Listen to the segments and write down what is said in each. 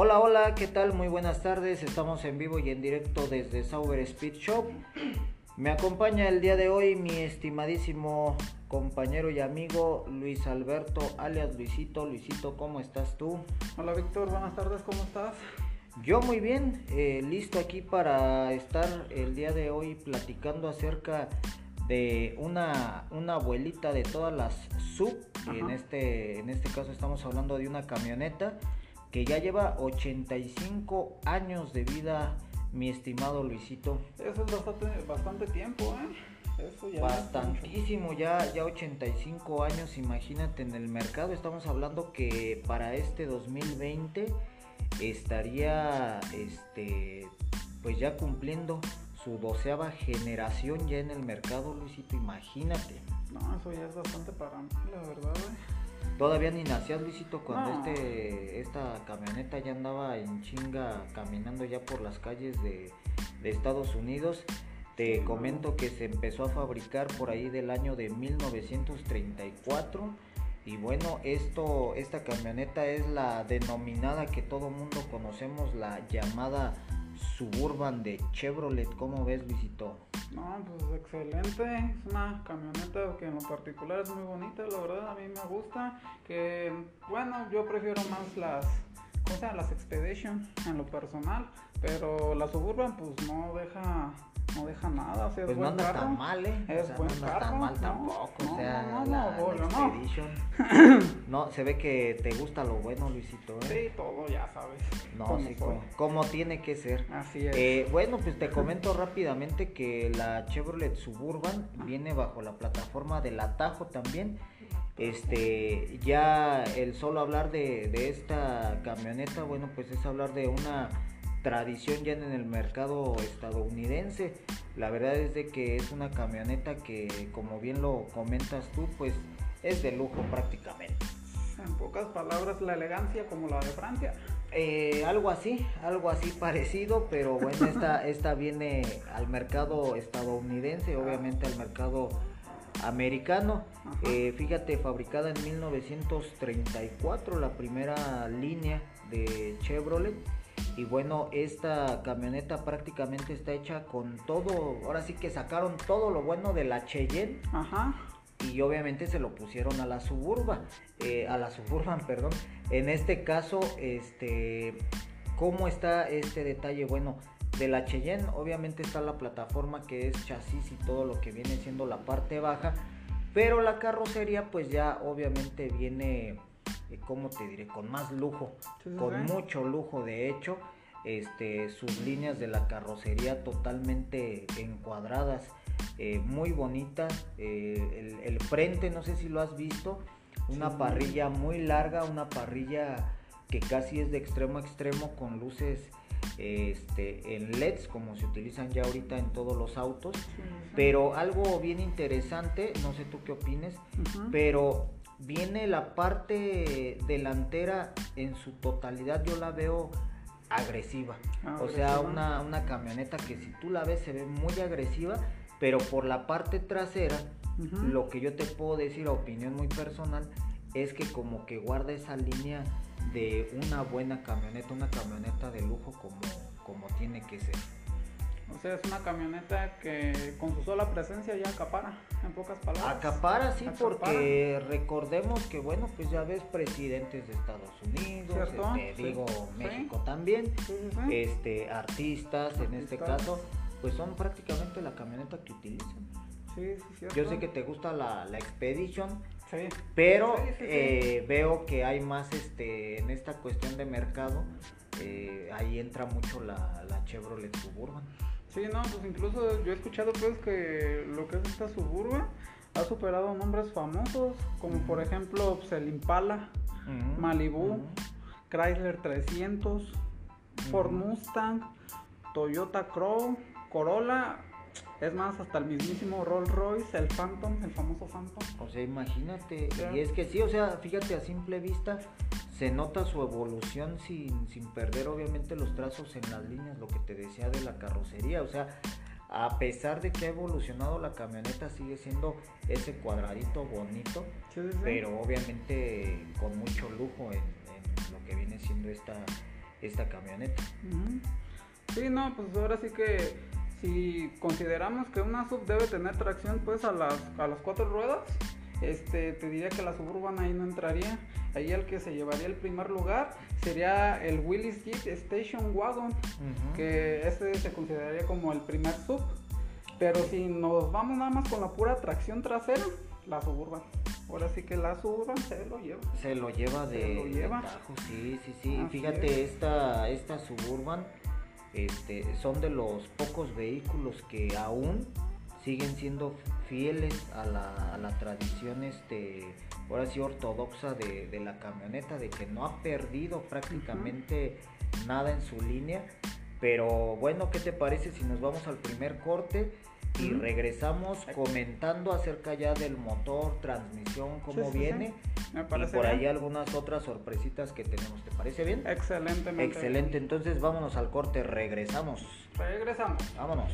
Hola, hola, ¿qué tal? Muy buenas tardes. Estamos en vivo y en directo desde Sauber Speed Shop. Me acompaña el día de hoy mi estimadísimo compañero y amigo Luis Alberto, alias Luisito. Luisito, ¿cómo estás tú? Hola Víctor, buenas tardes, ¿cómo estás? Yo muy bien, eh, listo aquí para estar el día de hoy platicando acerca de una, una abuelita de todas las sub. En este, en este caso estamos hablando de una camioneta que ya lleva 85 años de vida, mi estimado Luisito. Eso es bastante, bastante tiempo, ¿eh? Eso ya Bastantísimo, ya, ya 85 años, imagínate en el mercado. Estamos hablando que para este 2020 estaría este pues ya cumpliendo su doceava generación ya en el mercado, Luisito, imagínate. No, eso ya es bastante para mí, la verdad. Todavía ni nacías, Luisito, cuando este, esta camioneta ya andaba en chinga caminando ya por las calles de, Estados Unidos. Te comento que se empezó a fabricar por ahí del año de 1934. Y bueno, esto, esta camioneta es la denominada que todo mundo conocemos, la llamada Suburban de Chevrolet. ¿Cómo ves, Luisito? No, pues excelente. Es una camioneta que en lo particular es muy bonita, la verdad a mí me gusta. Que bueno, yo prefiero más las, ¿cómo Las Expedition en lo personal, pero la Suburban pues no deja no deja nada, o sea, pues es no anda tan mal, ¿eh? Es buen no anda tan mal tampoco, no, o sea, no, la, no, la no. Expedition. no, se ve que te gusta lo bueno, Luisito, ¿eh? Sí, todo ya sabes. No, sí, como, como, tiene que ser. Así es. Eh, bueno, pues te comento rápidamente que la Chevrolet Suburban viene bajo la plataforma del Atajo también. Este, ya el solo hablar de, de esta camioneta, bueno, pues es hablar de una tradición ya en el mercado estadounidense. La verdad es de que es una camioneta que, como bien lo comentas tú, pues es de lujo prácticamente. En pocas palabras, la elegancia como la de Francia. Eh, algo así, algo así parecido, pero bueno, esta, esta viene al mercado estadounidense, obviamente al mercado americano. Eh, fíjate, fabricada en 1934, la primera línea de Chevrolet y bueno, esta camioneta prácticamente está hecha con todo, ahora sí que sacaron todo lo bueno de la Cheyenne. Ajá. Y obviamente se lo pusieron a la Suburban, eh, a la Suburban, perdón. En este caso, este, ¿cómo está este detalle? Bueno, de la Cheyenne obviamente está la plataforma que es chasis y todo lo que viene siendo la parte baja, pero la carrocería pues ya obviamente viene ¿cómo te diré? Con más lujo, con mucho lujo de hecho. Este, sus líneas de la carrocería totalmente encuadradas, eh, muy bonitas. Eh, el, frente, no sé si lo has visto, una parrilla muy larga, una parrilla que casi es de extremo a extremo con luces este, en LEDs como se utilizan ya ahorita en todos los autos. Pero algo bien interesante, no sé tú qué opines, pero viene la parte delantera en su totalidad, yo la veo agresiva. Ah, o sea, una, una, camioneta que si tú la ves se ve muy agresiva, pero por la parte trasera, lo que yo te puedo decir, a opinión muy personal, es que como que guarda esa línea de una buena camioneta, una camioneta de lujo como, como tiene que ser. O sea, es una camioneta que con su sola presencia ya acapara, en pocas palabras. Acapara, sí, porque recordemos que, bueno, pues ya ves presidentes de Estados Unidos, este, digo México también, este, artistas, en este caso, pues son prácticamente la camioneta que utilizan. Sí, sí, cierto. Yo sé que te gusta la, la Expedition, pero eh, veo que hay más este, en esta cuestión de mercado, eh, ahí entra mucho la, la Chevrolet Suburban. Sí, no, pues incluso yo he escuchado pues que lo que es esta Suburban ha superado nombres famosos, como por ejemplo pues, el Impala, Malibu, Chrysler 300, Ford Mustang, Toyota Crow, Corolla, es más, hasta el mismísimo Rolls Royce, el Phantom, el famoso Phantom. O sea, imagínate, y es que sí, o sea, fíjate a simple vista, se nota su evolución sin, sin perder obviamente los trazos en las líneas, lo que te decía de la carrocería, o sea, a pesar de que ha evolucionado la camioneta, sigue siendo ese cuadradito bonito, pero obviamente con mucho lujo en, lo que viene siendo esta, esta camioneta. Sí, no, pues ahora sí que si consideramos que una sub debe tener tracción pues a las, a las cuatro ruedas, este, te diría que la Suburban ahí no entraría. Ahí el que se llevaría el primer lugar sería el Willis Jeep Station Wagon, que este se consideraría como el primer sub. Pero si nos vamos nada más con la pura tracción trasera, la Suburban. Ahora sí que la Suburban se lo lleva. Se lo lleva de, lo lleva. sí, sí, sí. Fíjate, esta, esta Suburban este, son de los pocos vehículos que aún siguen siendo fieles a la, a la tradición este, ahora sí ortodoxa de, la camioneta, de que no ha perdido prácticamente nada en su línea. Pero bueno, ¿qué te parece si nos vamos al primer corte? y regresamos comentando acerca ya del motor, transmisión, cómo viene. y por ahí algunas otras sorpresitas que tenemos. ¿Te parece bien? Excelente. Excelente. Entonces vámonos al corte. Regresamos. Regresamos. Vámonos.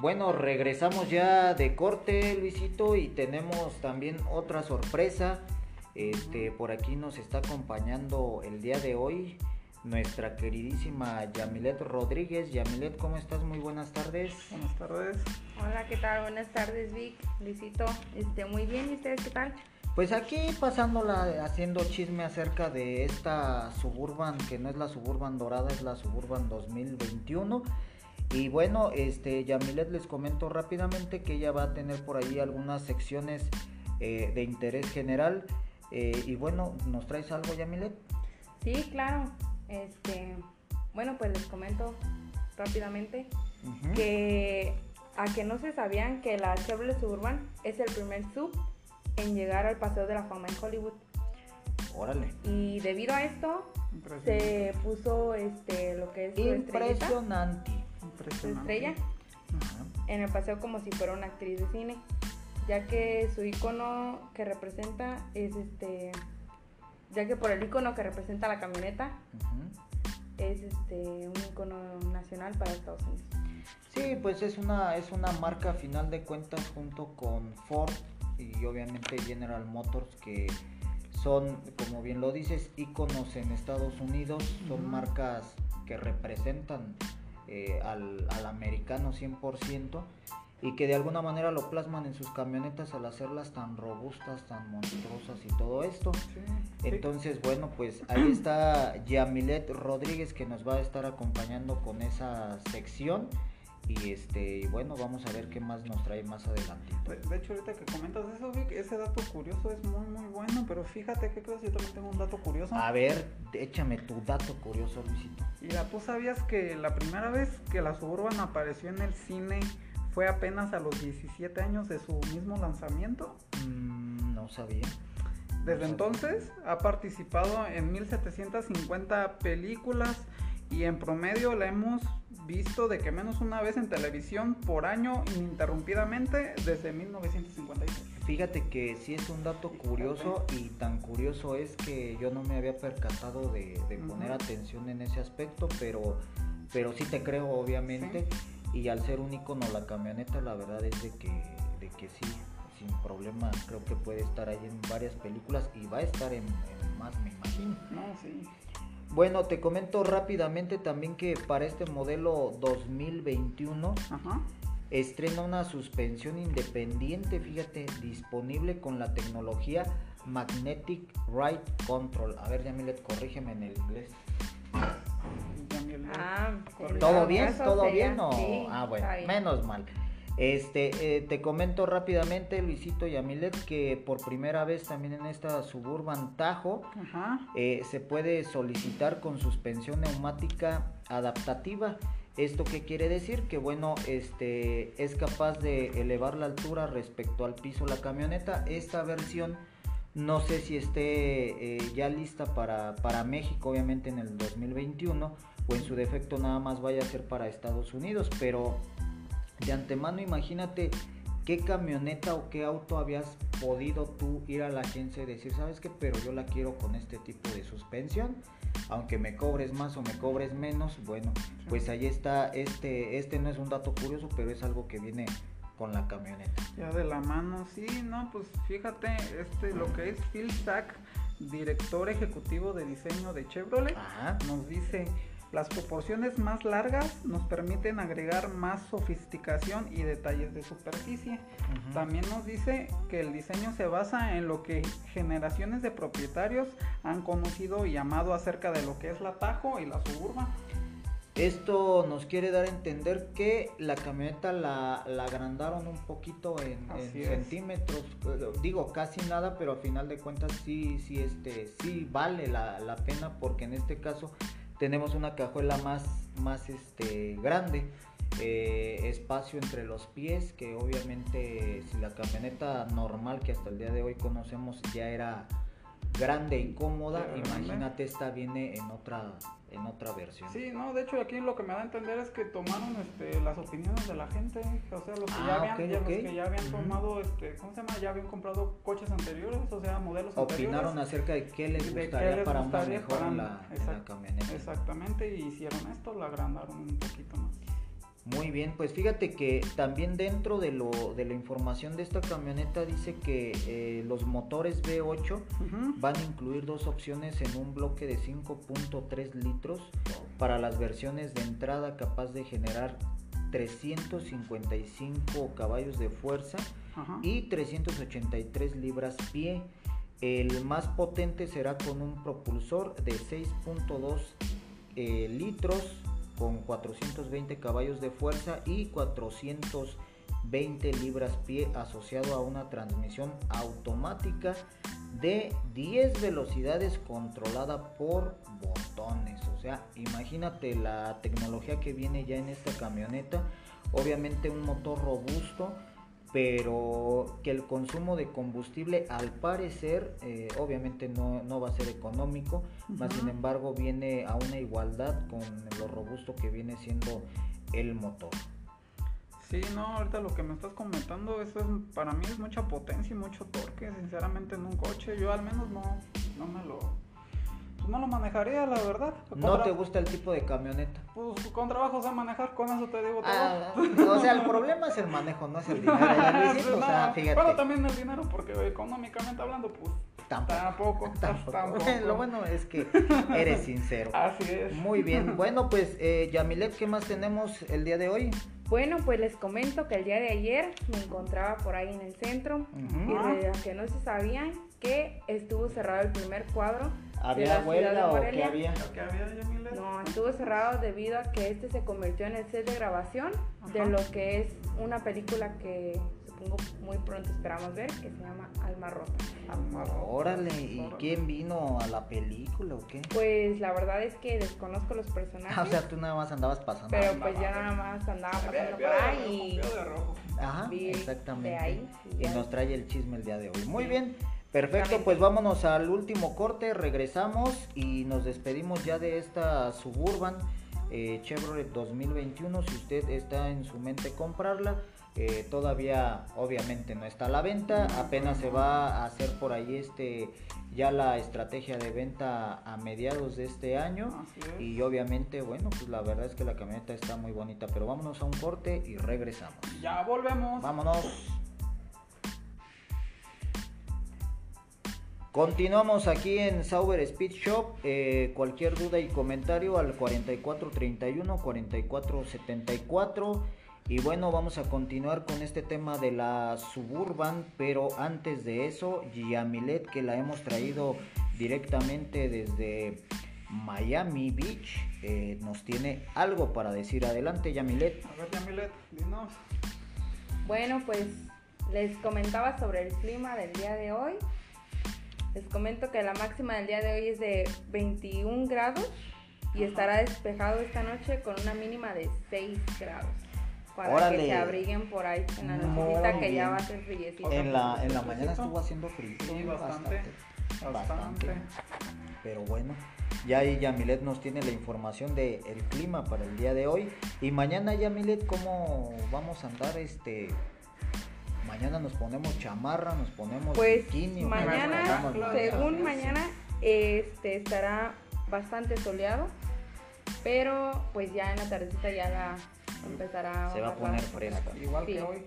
Bueno, regresamos ya de corte, Luisito, y tenemos también otra sorpresa. Este, por aquí nos está acompañando el día de hoy nuestra queridísima Yamilet Rodríguez. Yamilet, ¿cómo estás? Muy buenas tardes. Buenas tardes. Hola, ¿qué tal? Buenas tardes, Vic, Luisito. Este, muy bien, ¿y ustedes qué tal? Pues aquí pasándola, haciendo chisme acerca de esta Suburban, que no es la Suburban dorada, es la Suburban 2021. Y bueno, este Yamilet les comento rápidamente que ella va a tener por ahí algunas secciones eh, de interés general. Eh, y bueno, ¿nos traes algo, Yamilet? Sí, claro. Este, bueno, pues les comento rápidamente que a que no se sabían que la Chevrolet Suburban es el primer sub en llegar al Paseo de la Fama en Hollywood. Órale. Y debido a esto se puso este lo que es impresionante estrella. En el paseo como si fuera una actriz de cine, ya que su icono que representa es este, ya que por el icono que representa la camioneta es este un icono nacional para Estados Unidos. Sí, pues es una es una marca a final de cuentas junto con Ford y obviamente General Motors que son, como bien lo dices, iconos en Estados Unidos, son marcas que representan eh, al, al, americano 100% y que de alguna manera lo plasman en sus camionetas al hacerlas tan robustas, tan monstruosas y todo esto. Entonces, bueno, pues ahí está Yamilet Rodríguez que nos va a estar acompañando con esa sección. Y este, bueno, vamos a ver qué más nos trae más adelante. De hecho, ahorita que comentas eso, Vic, ese dato curioso es muy, muy bueno, pero fíjate que creo yo también tengo un dato curioso. A ver, échame tu dato curioso, Luisito. Mira, ¿tú sabías que la primera vez que la Suburban apareció en el cine fue apenas a los 17 años de su mismo lanzamiento? Mm, no sabía. Desde entonces ha participado en 1750 películas y en promedio la hemos visto de que menos una vez en televisión por año ininterrumpidamente desde 1956. Fíjate que sí es un dato curioso y tan curioso es que yo no me había percatado de, poner atención en ese aspecto, pero, pero sí te creo obviamente y al ser un icono la camioneta la verdad es de que, de que sí, sin problema creo que puede estar ahí en varias películas y va a estar en, en más me imagino. No, sí. Bueno, te comento rápidamente también que para este modelo 2021 estrena una suspensión independiente, fíjate, disponible con la tecnología Magnetic Ride Control. A ver, Yamilet, corrígeme en el inglés. Ah, ¿Todo bien? ¿Todo bien? ah, bueno, menos mal. Este, eh, te comento rápidamente, Luisito y Amilet, que por primera vez también en esta Suburban Tajo eh, se puede solicitar con suspensión neumática adaptativa. ¿Esto qué quiere decir? Que bueno, este es capaz de elevar la altura respecto al piso la camioneta. Esta versión no sé si esté eh, ya lista para, para México, obviamente en el 2021, o en su defecto nada más vaya a ser para Estados Unidos, pero de antemano imagínate qué camioneta o qué auto habías podido tú ir a la agencia y decir, ¿sabes qué? Pero yo la quiero con este tipo de suspensión. Aunque me cobres más o me cobres menos, bueno, pues ahí está, este, este no es un dato curioso, pero es algo que viene con la camioneta. Ya de la mano, sí, no, pues fíjate, este, lo que es Phil Sack, director ejecutivo de diseño de Chevrolet, nos dice, las proporciones más largas nos permiten agregar más sofisticación y detalles de superficie. También nos dice que el diseño se basa en lo que generaciones de propietarios han conocido y amado acerca de lo que es la Tajo y la Suburban. Esto nos quiere dar a entender que la camioneta la, agrandaron un poquito en, centímetros, digo casi nada, pero a final de cuentas sí, sí, este, sí vale la, la pena porque en este caso tenemos una cajuela más, más este, grande. Eh, espacio entre los pies que obviamente si la camioneta normal que hasta el día de hoy conocemos ya era grande y cómoda imagínate esta viene en otra en otra versión. Sí, no, de hecho aquí lo que me da a entender es que tomaron este, las opiniones de la gente, o sea, los que, ya, ah, habían, que ya habían tomado, este, ¿cómo se llama? Ya habían comprado coches anteriores, o sea, modelos Opinaron acerca de qué les gustaría para una mejor en, la, camioneta. Exactamente, y hicieron esto, la agrandaron un poquito más. Muy bien, pues fíjate que también dentro de, lo, de la información de esta camioneta dice que eh, los motores V8 van a incluir dos opciones en un bloque de 5.3 litros para las versiones de entrada capaz de generar 355 caballos de fuerza y 383 libras pie. El más potente será con un propulsor de 6.2 eh, litros con 420 caballos de fuerza y 420 libras pie asociado a una transmisión automática de 10 velocidades controlada por botones. O sea, imagínate la tecnología que viene ya en esta camioneta. Obviamente un motor robusto pero que el consumo de combustible al parecer eh, obviamente no, va a ser económico, más sin embargo viene a una igualdad con lo robusto que viene siendo el motor. Sí, no, ahorita lo que me estás comentando, eso es, para mí es mucha potencia y mucho torque, sinceramente en un coche, yo al menos no, no me lo no lo manejaría, la verdad. ¿No te gusta el tipo de camioneta? Pues con trabajo sé manejar, con eso te digo todo. Ah, o sea, el problema es el manejo, no es el dinero. o sea, fíjate. Bueno, también el dinero, porque económicamente hablando, pues Tampoco. Tampoco. Lo bueno es que eres sincero. Así es. Muy bien. Bueno, pues, eh, Yamilet, ¿qué más tenemos el día de hoy? Bueno, pues les comento que el día de ayer me encontraba por ahí en el centro y aunque no se sabían que estuvo cerrado el primer cuadro ¿Había huelga o qué había? No, estuvo cerrado debido a que este se convirtió en el set de grabación de lo que es una película que supongo muy pronto esperamos ver, que se llama Alma Rota. Alma Rota. Órale, ¿y quién vino a la película o qué? Pues la verdad es que desconozco los personajes. o sea, tú nada más andabas pasando. Pero pues ya nada más andaba pasando por ahí y... Ajá, exactamente. y, nos trae el chisme el día de hoy. Muy bien. Perfecto, pues vámonos al último corte, regresamos y nos despedimos ya de esta Suburban eh, Chevrolet 2021. Si usted está en su mente comprarla, eh, todavía obviamente no está a la venta, apenas se va a hacer por ahí este ya la estrategia de venta a mediados de este año y obviamente bueno pues la verdad es que la camioneta está muy bonita pero vámonos a un corte y regresamos. Ya volvemos. Vámonos Continuamos aquí en Sauber Speed Shop. Eh, cualquier duda y comentario al 4431 4474. Y bueno, vamos a continuar con este tema de la Suburban. Pero antes de eso, Yamilet, que la hemos traído directamente desde Miami Beach, eh, nos tiene algo para decir. Adelante, Yamilet. A ver, Yamilet, dinos. Bueno, pues les comentaba sobre el clima del día de hoy. Les comento que la máxima del día de hoy es de 21 grados y estará despejado esta noche con una mínima de 6 grados. Para que se abriguen por ahí en la nochecita que ya va a ser friecito. En la, en la mañana estuvo haciendo frío. Sí, bastante, bastante. Pero bueno, ya ahí Yamilet nos tiene la información del el clima para el día de hoy. Y mañana Yamilet, ¿cómo vamos a andar este mañana nos ponemos chamarra, nos ponemos pues mañana, según mañana, este estará bastante soleado, pero pues ya en la tardecita ya la empezará se va a poner fresco. Igual que hoy.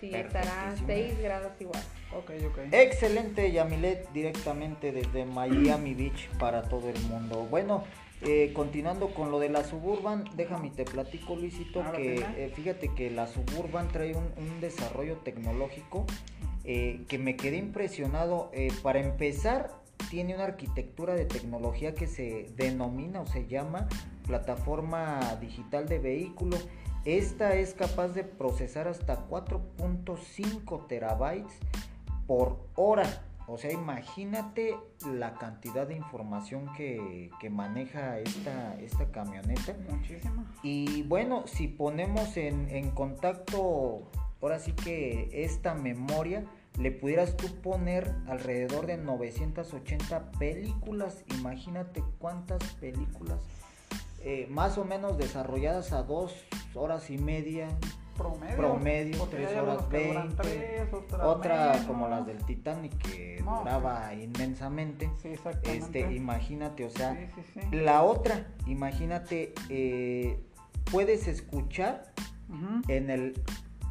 Sí, estará a 6 grados igual. Ok, ok. Excelente, Yamilet, directamente desde Miami Beach para todo el mundo. Bueno, eh, continuando con lo de la Suburban, déjame te platico, Luisito, que eh, fíjate que la Suburban trae un, un desarrollo tecnológico eh, que me quedé impresionado. para empezar, tiene una arquitectura de tecnología que se denomina o se llama plataforma digital de vehículo. Esta es capaz de procesar hasta 4.5 terabytes por hora. O sea, imagínate la cantidad de información que, maneja esta, esta camioneta. Muchísima. Y bueno, si ponemos en, en contacto, ahora sí que esta memoria, le pudieras tú poner alrededor de 980 películas. Imagínate cuántas películas eh, más o menos desarrolladas a dos horas y media. Promedio. Promedio, tres horas veinte. Otra como las del Titanic que duraba inmensamente. Sí, exactamente. Este, imagínate, o sea, la otra, imagínate, eh, puedes escuchar en el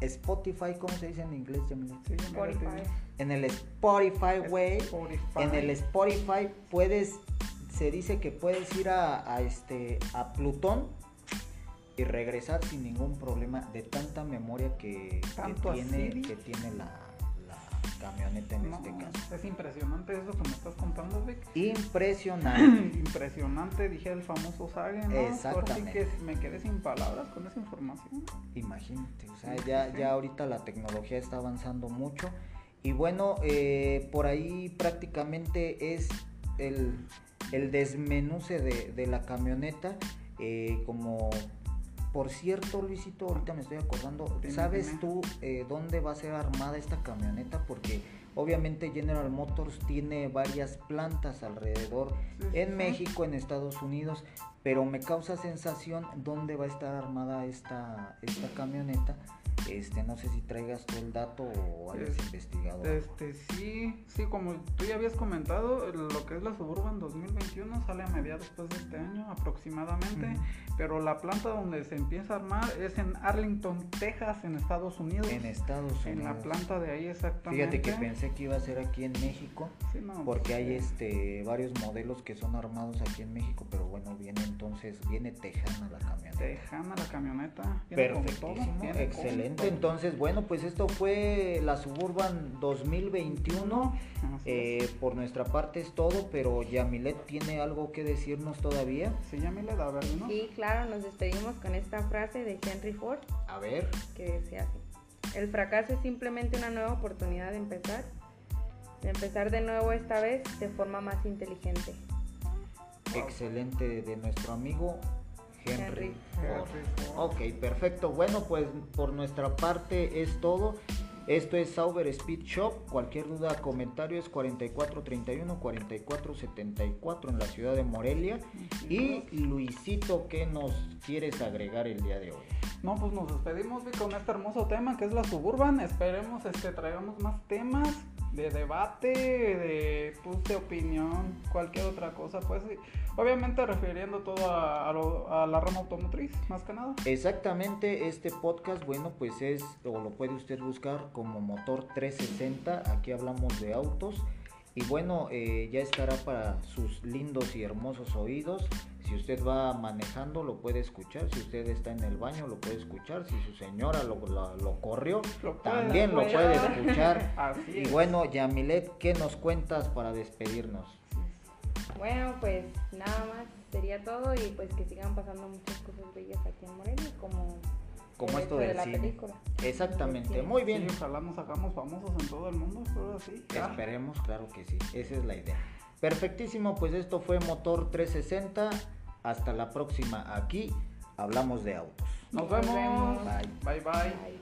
Spotify, ¿cómo se dice en inglés? Spotify. En el Spotify, way, en el Spotify puedes, se dice que puedes ir a, este, a Plutón y regresar sin ningún problema de tanta memoria que, tiene, que tiene la, camioneta en este caso. Es impresionante eso que me estás contando, Vic. Impresionante. impresionante, dije el famoso Sage, ¿no? Exactamente. que me quedé sin palabras con esa información. Imagínate, o sea, ya, ya ahorita la tecnología está avanzando mucho. Y bueno, eh, por ahí prácticamente es el, el desmenuce de, de la camioneta. Eh, como por cierto, Luisito, ahorita me estoy acordando, ¿sabes tú eh, dónde va a ser armada esta camioneta? Porque obviamente General Motors tiene varias plantas alrededor en México, en Estados Unidos, pero me causa sensación dónde va a estar armada esta, esta camioneta este, no sé si traigas tú el dato o hayas investigado. Este, sí, sí, como tú ya habías comentado, lo que es la Suburban 2021 sale a mediados después de este año aproximadamente, pero la planta donde se empieza a armar es en Arlington, Texas, en Estados Unidos. En Estados Unidos. En la planta de ahí exactamente. Fíjate que pensé que iba a ser aquí en México, porque hay este varios modelos que son armados aquí en México, pero bueno, viene entonces, viene tejana la camioneta. Tejana la camioneta. Perfectísimo, excelente. Entonces, bueno, pues esto fue la Suburban 2021. Eh, por nuestra parte es todo, pero Yamilet tiene algo que decirnos todavía. Sí, Yamilet, a ver, ¿no? Sí, claro, nos despedimos con esta frase de Henry Ford. A ver. Que decía así. El fracaso es simplemente una nueva oportunidad de empezar. De empezar de nuevo esta vez de forma más inteligente. Excelente de nuestro amigo Henry, Ok, perfecto. Bueno, pues por nuestra parte es todo. Esto es Sauber Speed Shop. Cualquier duda, comentario es 4431 4474 en la ciudad de Morelia. Y Luisito, ¿qué nos quieres agregar el día de hoy? No, pues nos despedimos con este hermoso tema que es la Suburban. Esperemos este traigamos más temas de debate, de, pues, opinión, cualquier otra cosa, pues obviamente refiriendo todo a, la rama automotriz, más que nada. Exactamente, este podcast, bueno, pues es, o lo puede usted buscar como Motor 360, aquí hablamos de autos. Y bueno, eh, ya estará para sus lindos y hermosos oídos. Si usted va manejando, lo puede escuchar. Si usted está en el baño, lo puede escuchar. Si su señora lo, lo, corrió, también lo puede escuchar. y bueno, Yamilet, ¿qué nos cuentas para despedirnos? Bueno, pues nada más sería todo y pues que sigan pasando muchas cosas bellas aquí en Morelia, como como esto del de la Película. Exactamente, muy bien. ojalá nos hagamos famosos en todo el mundo, pero sí. Esperemos, claro que sí, esa es la idea. Perfectísimo, pues esto fue Motor 360. Hasta la próxima aquí. Hablamos de autos. Nos, vemos. Bye. bye. bye.